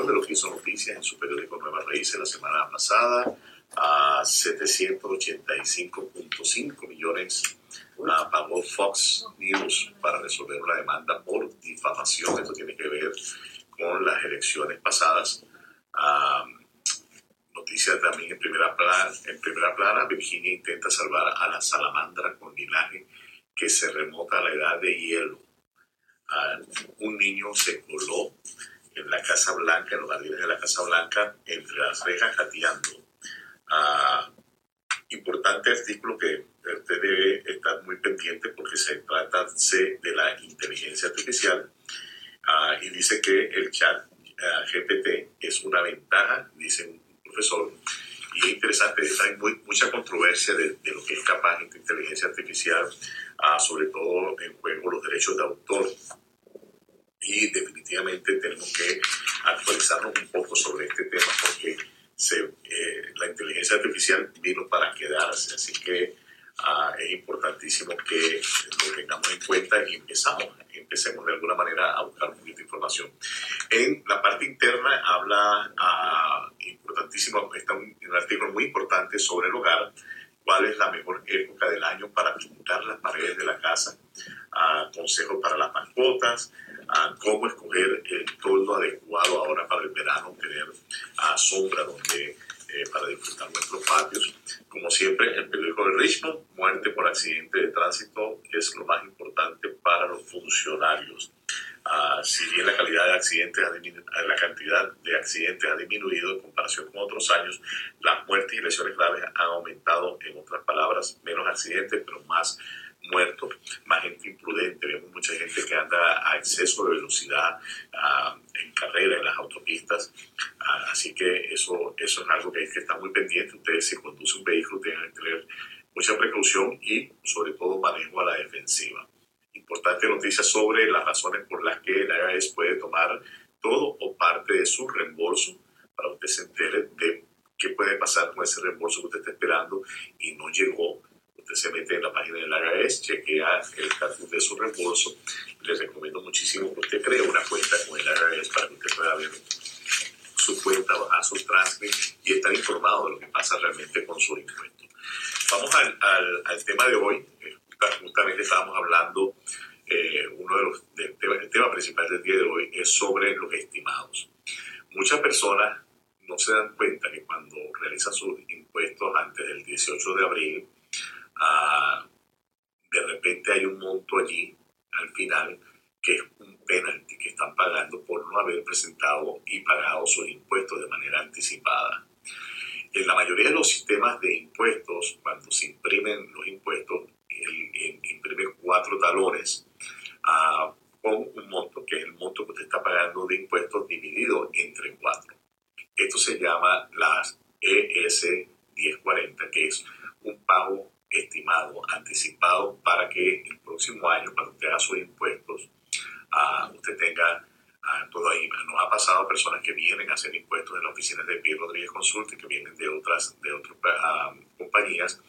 de lo que hizo noticias en su periódico Nueva Raíces la semana pasada. A 785.5 millones uh, pagó Fox News para resolver una demanda por difamación. Esto tiene que ver con las elecciones pasadas. Uh, noticias también en primera, plana, en primera plana. Virginia intenta salvar a la salamandra con linaje que se remota a la edad de hielo. Uh, un niño se coló en la Casa Blanca, en los jardines de la Casa Blanca, entre las rejas gateando importante artículo que usted debe estar muy pendiente porque se trata de la inteligencia artificial ah, y dice que el chat ah, GPT es una ventaja, dice un profesor, y es interesante, hay mucha controversia de, lo que es capaz de inteligencia artificial, uh, sobre todo en juego los derechos de autor. Y definitivamente tenemos que actualizarnos un poco sobre este tema porque eh, la inteligencia artificial vino para quedarse, así que ah, es importantísimo que lo tengamos en cuenta y empezamos, empecemos de alguna manera a buscar un poquito de información. En la parte interna habla, ah, importantísimo, está un, artículo muy importante sobre el hogar, cuál es la mejor época del año para pintar las paredes de la casa, uh, consejos para las mascotas, a cómo escoger el toldo adecuado ahora para el verano, tener a sombra donde, eh, para disfrutar nuestros patios. Como siempre, el periódico de Richmond, muerte por accidente de tránsito es lo más importante para los funcionarios. Uh, si bien la calidad de accidentes, ha la cantidad de accidentes ha disminuido en comparación con otros años, las muertes y lesiones graves han aumentado, en otras palabras, menos accidentes, pero más muertos, más gente imprudente, vemos mucha gente que anda a exceso de velocidad uh, en carrera, en las autopistas, uh, así que eso, eso es algo que hay que estar muy pendiente. Ustedes si conducen un vehículo tienen que tener mucha precaución y sobre todo manejo a la defensiva. Importante noticia sobre las razones por las que la IRS puede tomar todo o parte de su reembolso para que usted se entere de qué puede pasar con ese reembolso que usted está esperando y no llegó Usted se mete en la página del IRS, chequea el estatus de su reembolso. Les recomiendo muchísimo que usted cree una cuenta con el IRS para que usted pueda ver su cuenta, bajar sus transcripts y estar informado de lo que pasa realmente con su impuesto. Vamos al, al, tema de hoy. Justamente estábamos hablando, eh, uno de los, tema, el tema principal del día de hoy es sobre los estimados. Muchas personas no se dan cuenta que cuando realizan sus impuestos antes del 18 de abril, de repente hay un monto allí al final que es un penalti que están pagando por no haber presentado y pagado sus impuestos de manera anticipada. En la mayoría de los sistemas de impuestos, cuando se imprimen los impuestos, el, imprime cuatro talones uh, con un monto, que es el monto que usted está pagando de impuestos dividido entre cuatro. Esto se llama las ES 1040, que es un pago estimado, anticipado, para que el próximo año, cuando usted haga sus impuestos, uh, usted tenga uh, todo ahí. Nos ha pasado personas que vienen a hacer impuestos en la oficina de Pierre Rodríguez Consulte, que vienen de otras, de otras uh, compañías,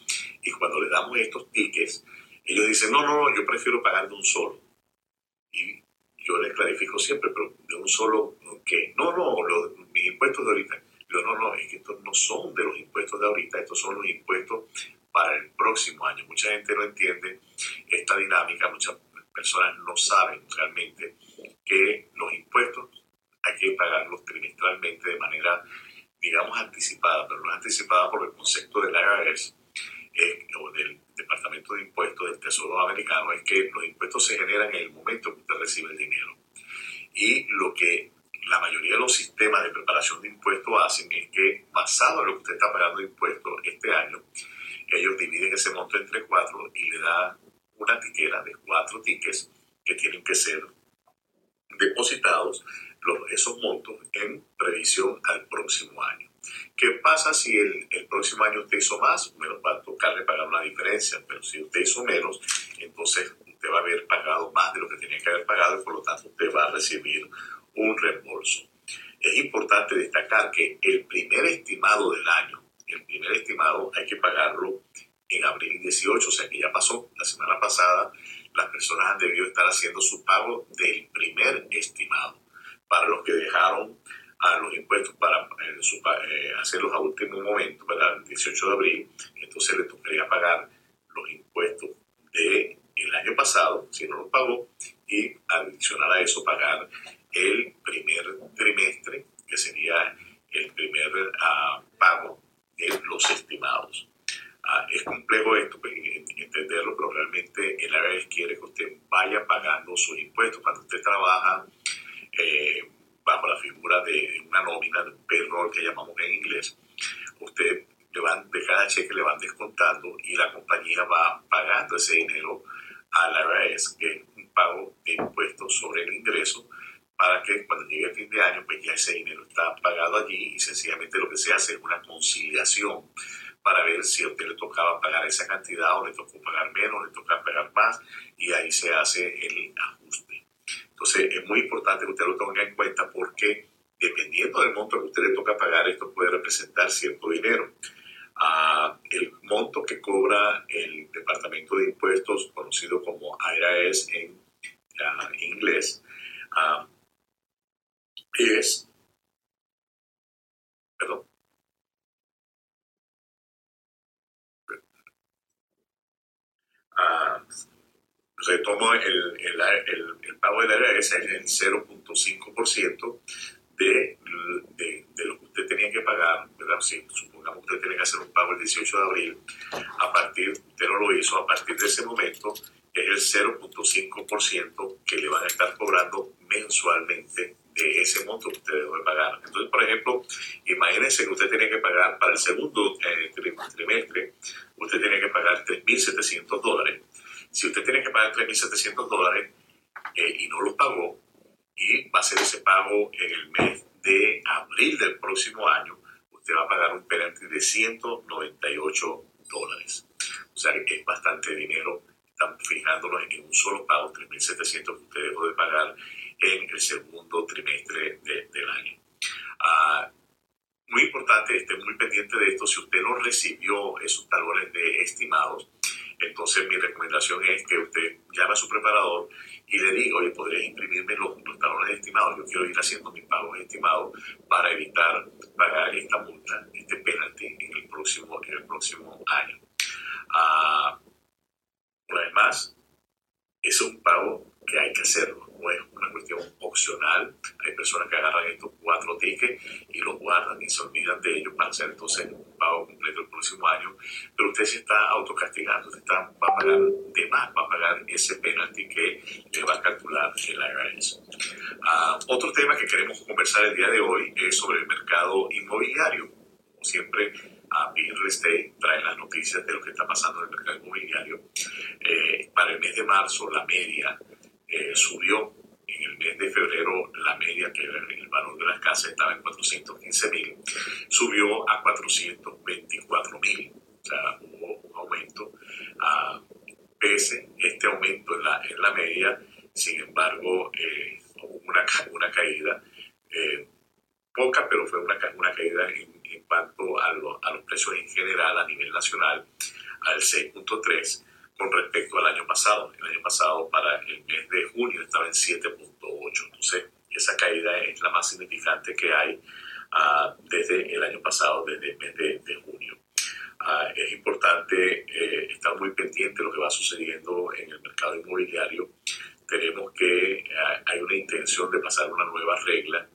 y cuando le damos estos tickets, ellos dicen, no, no, no, yo prefiero pagar de un solo. Y yo les clarifico siempre, pero de un solo, ¿qué? No, no, mis impuestos de ahorita. Yo no, no, es que estos no son de los impuestos de ahorita, estos son los impuestos para el próximo año. Mucha gente no entiende esta dinámica, muchas personas no saben realmente que los impuestos hay que pagarlos trimestralmente de manera, digamos, anticipada, pero no anticipada por el concepto del IRS o del Departamento de Impuestos del Tesoro Americano, es que los impuestos se generan en el momento que usted recibe el dinero. Y lo que la mayoría de los sistemas de preparación de impuestos hacen es que, basado en lo que usted está pagando de impuestos este año, ellos dividen ese monto entre cuatro y le dan una tiquera de cuatro tickets que tienen que ser depositados los, esos montos en previsión al próximo año. ¿Qué pasa si el, el, próximo año usted hizo más? Menos va a tocarle pagar una diferencia, pero si usted hizo menos, entonces usted va a haber pagado más de lo que tenía que haber pagado y por lo tanto usted va a recibir un reembolso. Es importante destacar que el primer estimado del año el primer estimado hay que pagarlo en abril 18, o sea que ya pasó. La semana pasada las personas han debido estar haciendo su pago del primer estimado. Para los que dejaron a los impuestos para eh, eh, hacerlos a último momento, para el 18 de abril, entonces le tocaría pagar los impuestos del el año pasado, si no los pagó, y adicional a eso pagar el primer trimestre, que sería el primer uh, pago los estimados. Uh, es complejo esto, pues, entenderlo, pero realmente el IRS quiere que usted vaya pagando sus impuestos. Cuando usted trabaja eh, bajo la figura de una nómina, de un payroll que llamamos en inglés, usted le van, de cada cheque le van descontando y la compañía va pagando ese dinero a la IRS, que es un pago de impuestos sobre el ingreso, para que cuando llegue el fin de año, pues ya ese dinero está pagado allí y sencillamente lo que se hace es una conciliación para ver si a usted le tocaba pagar esa cantidad o le tocó pagar menos, le toca pagar más y ahí se hace el ajuste. Entonces es muy importante que usted lo tenga en cuenta porque dependiendo del monto que usted le toca pagar, esto puede representar cierto dinero el monto que cobra el Departamento de Impuestos, conocido como IRS en inglés, es, perdón, retomo el, el, el, el, pago del IRS es el 0.5% de, de, de, lo que usted tenía que pagar, ¿verdad? Si supongamos que usted tiene que hacer un pago el 18 de abril, a partir, usted no lo hizo, a partir de ese momento es el 0.5% que le van a estar cobrando mensualmente de ese monto que usted debe pagar. Entonces, por ejemplo, imagínense que usted tiene que pagar para el segundo eh, trimestre, usted tiene que pagar 3.700 dólares. Si usted tiene que pagar 3.700 dólares eh, y no lo pagó, y va a ser ese pago en el mes de abril del próximo año, usted va a pagar un penalti de 198 dólares. O sea que es bastante dinero. Estamos fijándonos en un solo pago, 3.700 que usted dejó de pagar en el segundo trimestre del año. Ah, muy importante, esté muy pendiente de esto. Si usted no recibió esos talones de estimados, entonces mi recomendación es que usted llame a su preparador y le diga, oye, ¿podrías imprimirme los, talones estimados? Yo quiero ir haciendo mis pagos estimados para evitar pagar esta multa, este penalti en el próximo, en el próximo año. Vez es un pago que hay que hacerlo no es una cuestión opcional. Hay personas que agarran estos cuatro tickets y los guardan y se olvidan de ellos para hacer entonces un pago completo el próximo año. Pero usted se está autocastigando, usted está, va a pagar de más, va a pagar ese penalti que le va a calcular el IRS. Uh, otro tema que queremos conversar el día de hoy es sobre el mercado inmobiliario. Como siempre, a Real Estate trae las noticias de lo que está pasando en el mercado inmobiliario. Eh, para el mes de marzo, la media eh, subió en el mes de febrero la media, que el valor de las casas estaba en 415 mil, subió a 424 mil. O sea, hubo un aumento. Uh, pese este aumento en la, en la media, sin embargo, eh, hubo una, una caída eh, poca, pero fue una, una caída en, cuanto a, a los precios en general a nivel nacional al 6.3 con respecto al año pasado. El año pasado para el mes de junio estaba en 7.8. Entonces, esa caída es la más significante que hay uh, desde el año pasado, desde el mes de, de junio. Uh, es importante eh, estar muy pendiente de lo que va sucediendo en el mercado inmobiliario. Tenemos que, uh, hay una intención de pasar una nueva regla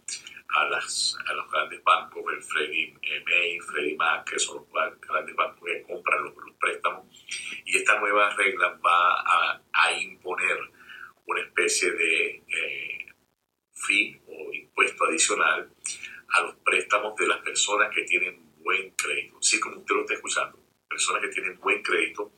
a, las, a los grandes bancos, el Freddie May, Freddie Mac, que son los grandes bancos que compran los, los préstamos. Y esta nueva regla va a, a imponer una especie de eh, fee o impuesto adicional a los préstamos de las personas que tienen buen crédito. Sí, como usted lo está escuchando, personas que tienen buen crédito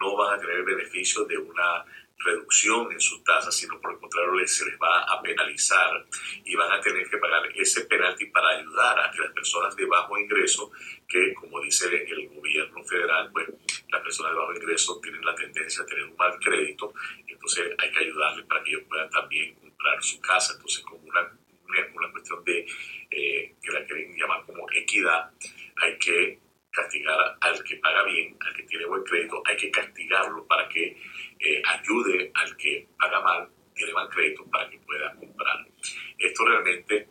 no van a tener beneficio de una reducción en sus tasas, sino por el contrario se les va a penalizar y van a tener que pagar ese penalti para ayudar a que las personas de bajo ingreso, que como dice el gobierno federal, pues las personas de bajo ingreso tienen la tendencia a tener un mal crédito, entonces hay que ayudarles para que ellos puedan también comprar su casa, entonces como una, una, cuestión de, eh, que la quieren llamar como equidad, hay que castigar al que paga bien, al que tiene buen crédito, hay que castigarlo para que eh, ayude al que paga mal, tiene mal crédito, para que pueda comprar. Esto realmente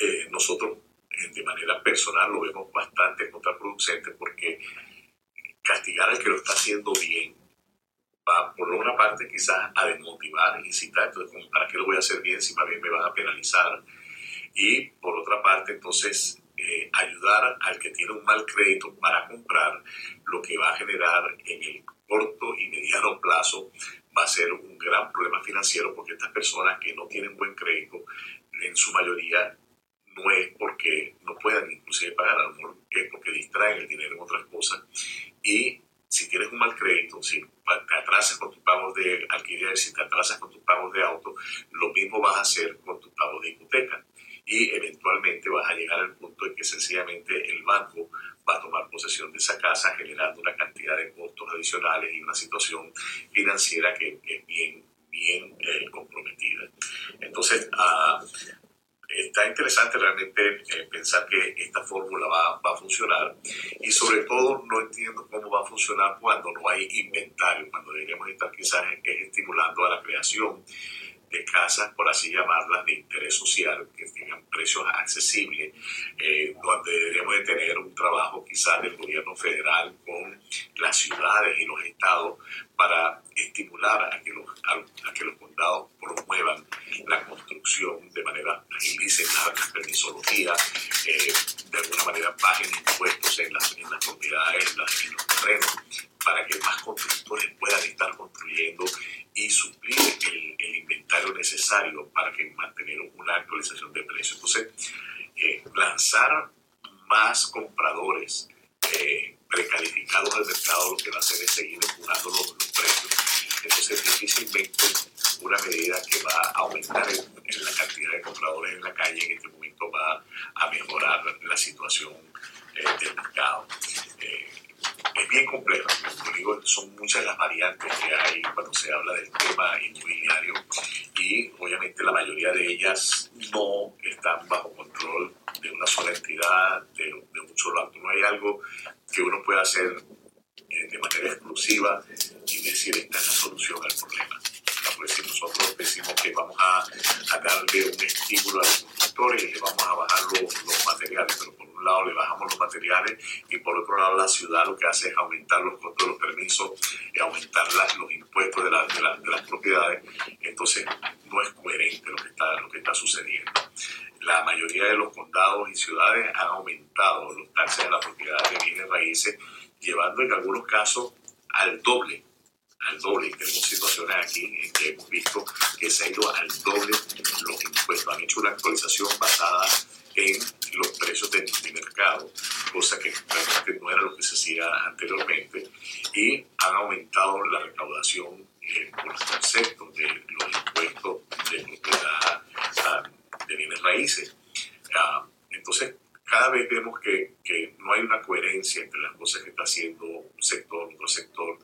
eh, nosotros eh, de manera personal lo vemos bastante contraproducente porque castigar al que lo está haciendo bien va por una parte quizás a desmotivar, incitar, entonces ¿para qué lo voy a hacer bien si más bien me van a penalizar? Y por otra parte entonces eh, ayudar al que tiene un mal crédito para comprar, lo que va a generar en el corto y mediano plazo va a ser un gran problema financiero porque estas personas que no tienen buen crédito, en su mayoría no es porque no puedan inclusive pagar, a lo mejor es porque distraen el dinero en otras cosas. Y si tienes un mal crédito, si te atrasas con tus pagos de alquiler, si te atrasas con tus pagos de auto, lo mismo vas a hacer con tus pagos de hipoteca y eventualmente vas a llegar al punto en que sencillamente el banco va a tomar posesión de esa casa generando una cantidad de costos adicionales y una situación financiera que es bien, bien eh, comprometida. Entonces, uh, está interesante realmente eh, pensar que esta fórmula va, va, a funcionar y sobre todo no entiendo cómo va a funcionar cuando no hay inventario, cuando deberíamos estar quizás estimulando a la creación de casas, por así llamarlas, de interés social, que tengan precios accesibles, eh, donde deberíamos de tener un trabajo quizás del gobierno federal con las ciudades y los estados para estimular a que los, a, que los condados promuevan la construcción de manera, agilicen la, permisología, eh, de alguna manera bajen impuestos en las, en las propiedades, en, las, en los terrenos, para que más constructores puedan estar construyendo y suplir el, el, inventario necesario para que mantener una actualización de precios. Entonces, eh, lanzar más compradores eh, precalificados al mercado lo que va a hacer es seguir empujando los, los, precios. Entonces, difícilmente una medida que va a aumentar el, la cantidad de compradores en la calle en este momento va a mejorar la situación eh, del mercado. Eh, es bien complejo. Digo, son muchas las variantes que hay cuando se habla del tema inmobiliario y obviamente la mayoría de ellas no están bajo control de una sola entidad, de, de un solo acto. No hay algo que uno pueda hacer eh, de manera exclusiva y decir esta es la solución al problema. Pues si nosotros decimos que vamos a, a darle un estímulo a los constructores y le vamos a bajar los, los materiales, pero lado le bajamos los materiales y por otro lado la ciudad lo que hace es aumentar los costos de los permisos y aumentar los impuestos de, la, de, la, de, las propiedades. Entonces no es coherente lo que está, lo que está sucediendo. La mayoría de los condados y ciudades han aumentado los taxes de la propiedad de bienes raíces, llevando en algunos casos al doble al doble. Tenemos situaciones aquí en que hemos visto que se ha ido al doble los impuestos. Han hecho una actualización basada en precios de, de mercado, cosa que realmente no era lo que se hacía anteriormente, y han aumentado la recaudación eh, por los conceptos de los impuestos de propiedad uh, de bienes raíces. Uh, entonces, cada vez vemos que, que, no hay una coherencia entre las cosas que está haciendo un sector, otro sector.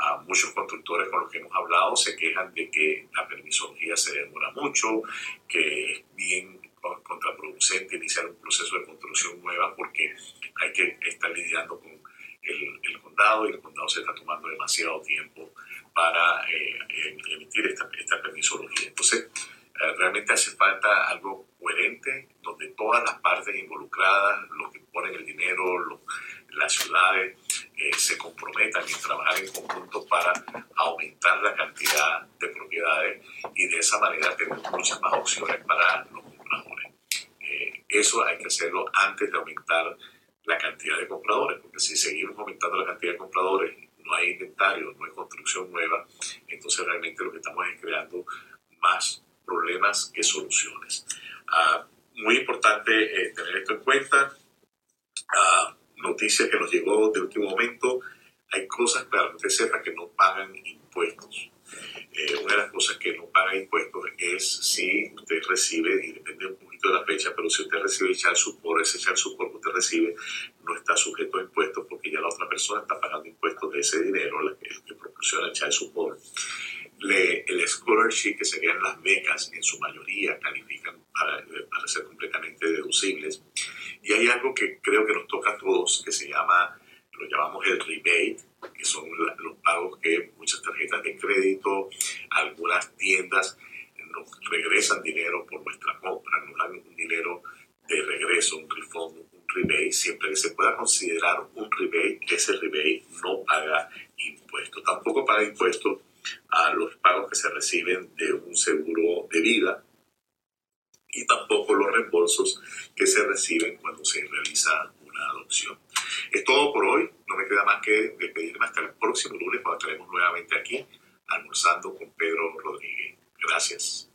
Uh, muchos constructores con los que hemos hablado se quejan de que la permisología se demora mucho, que es bien contraproducente iniciar un proceso de construcción nueva porque hay que estar lidiando con el, el condado y el condado se está tomando demasiado tiempo para eh, emitir esta, esta permisología. Entonces, eh, realmente hace falta algo coherente donde todas las partes involucradas, los que ponen el dinero, los, las ciudades, eh, se comprometan en trabajar en conjunto para aumentar la cantidad de propiedades y de esa manera tener muchas más opciones para los eso hay que hacerlo antes de aumentar la cantidad de compradores, porque si seguimos aumentando la cantidad de compradores, no hay inventario, no hay construcción nueva, entonces realmente lo que estamos es creando más problemas que soluciones. Uh, muy importante eh, tener esto en cuenta. Uh, noticia que nos llegó de último momento, hay cosas, para que usted sepa, que no pagan impuestos. Eh, una de las cosas que no paga impuestos es si usted recibe, y depende un de la fecha, pero si usted recibe echar support, ese echar support que usted recibe no está sujeto a impuestos porque ya la otra persona está pagando impuestos de ese dinero, el que proporciona echar support le, el scholarship, que serían las becas, en su mayoría califican para, para ser completamente deducibles. Y hay algo que creo que nos toca a todos, que se llama, lo llamamos el rebate, que son los pagos que muchas tarjetas de crédito, algunas tiendas nos regresan dinero por nuestra compra, nos dan un dinero de regreso, un refund, un rebate, siempre que se pueda considerar un rebate, ese rebate no paga impuestos. Tampoco paga impuestos a los pagos que se reciben de un seguro de vida y tampoco los reembolsos que se reciben cuando se realiza una adopción. Es todo por hoy. No me queda más que despedirme hasta el próximo lunes cuando estaremos nuevamente aquí almorzando con Pedro Rodríguez. Gracias.